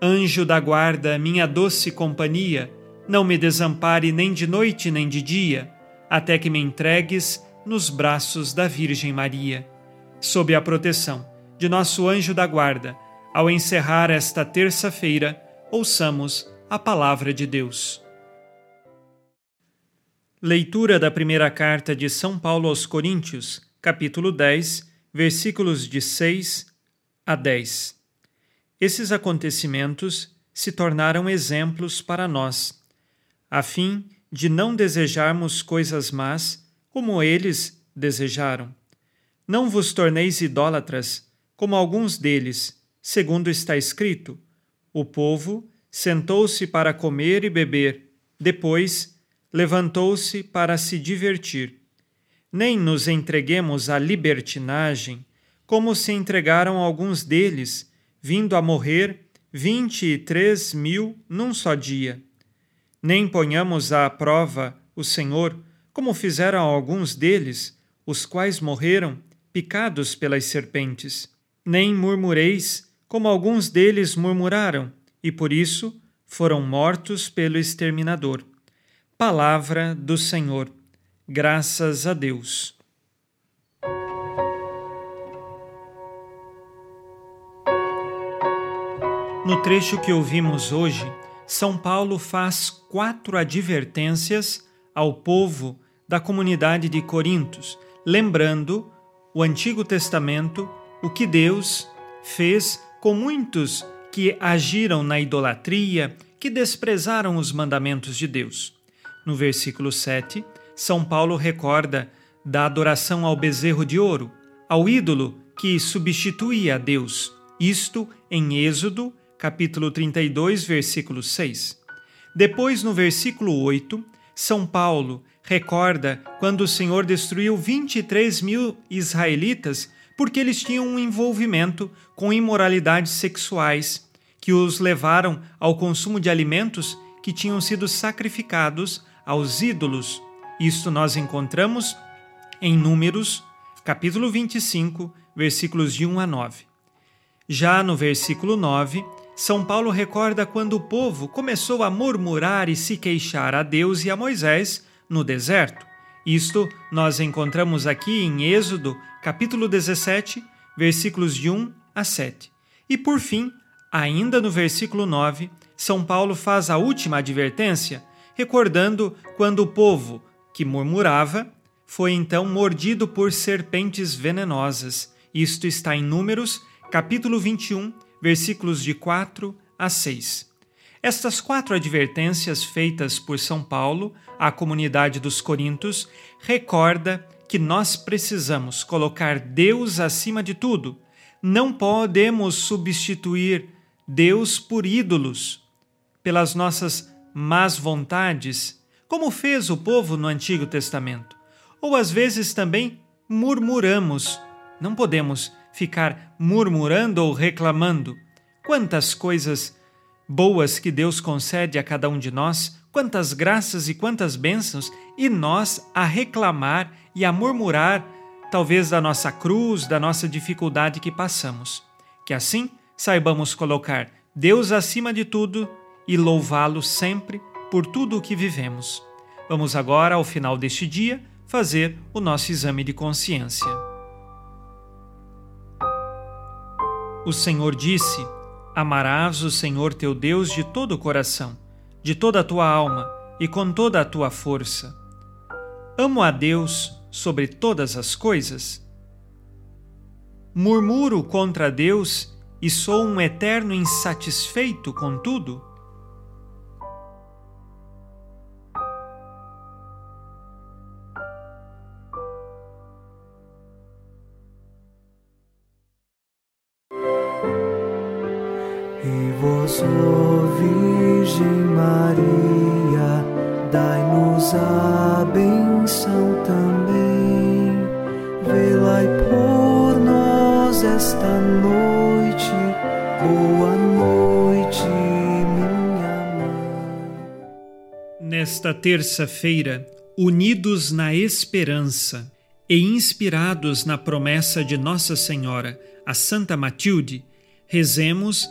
Anjo da guarda, minha doce companhia, não me desampare nem de noite nem de dia, até que me entregues nos braços da Virgem Maria. Sob a proteção de nosso anjo da guarda, ao encerrar esta terça-feira, ouçamos a palavra de Deus. Leitura da primeira carta de São Paulo aos Coríntios, capítulo 10, versículos de 6 a 10. Esses acontecimentos se tornaram exemplos para nós, a fim de não desejarmos coisas más como eles desejaram. Não vos torneis idólatras, como alguns deles, segundo está escrito: O povo sentou-se para comer e beber, depois levantou-se para se divertir. Nem nos entreguemos à libertinagem, como se entregaram alguns deles vindo a morrer vinte e três mil num só dia. Nem ponhamos à prova o Senhor, como fizeram alguns deles, os quais morreram picados pelas serpentes. Nem murmureis, como alguns deles murmuraram, e por isso foram mortos pelo exterminador. Palavra do Senhor. Graças a Deus. No trecho que ouvimos hoje, São Paulo faz quatro advertências ao povo da comunidade de Corintos, lembrando o Antigo Testamento, o que Deus fez com muitos que agiram na idolatria, que desprezaram os mandamentos de Deus. No versículo 7, São Paulo recorda da adoração ao bezerro de ouro, ao ídolo que substituía a Deus, isto em Êxodo capítulo 32, versículo 6. Depois, no versículo 8, São Paulo recorda quando o Senhor destruiu 23 mil israelitas porque eles tinham um envolvimento com imoralidades sexuais que os levaram ao consumo de alimentos que tinham sido sacrificados aos ídolos. Isto nós encontramos em Números, capítulo 25, versículos de 1 a 9. Já no versículo 9, são Paulo recorda quando o povo começou a murmurar e se queixar a Deus e a Moisés no deserto. Isto nós encontramos aqui em Êxodo, capítulo 17, versículos de 1 a 7. E por fim, ainda no versículo 9, São Paulo faz a última advertência, recordando quando o povo que murmurava foi então mordido por serpentes venenosas. Isto está em Números, capítulo 21, versículos de 4 a 6. Estas quatro advertências feitas por São Paulo à comunidade dos Coríntios recorda que nós precisamos colocar Deus acima de tudo. Não podemos substituir Deus por ídolos, pelas nossas más vontades, como fez o povo no Antigo Testamento. Ou às vezes também murmuramos. Não podemos ficar murmurando ou reclamando. Quantas coisas boas que Deus concede a cada um de nós, quantas graças e quantas bênçãos, e nós a reclamar e a murmurar, talvez da nossa cruz, da nossa dificuldade que passamos. Que assim saibamos colocar Deus acima de tudo e louvá-lo sempre por tudo o que vivemos. Vamos agora, ao final deste dia, fazer o nosso exame de consciência. O Senhor disse: Amarás o Senhor teu Deus de todo o coração, de toda a tua alma e com toda a tua força. Amo a Deus sobre todas as coisas? Murmuro contra Deus e sou um eterno insatisfeito com tudo? Virgem Maria, dai-nos a benção também. Por nós esta noite. Boa noite, minha mãe. Nesta terça-feira, unidos na esperança e inspirados na promessa de Nossa Senhora, a Santa Matilde, rezemos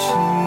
watching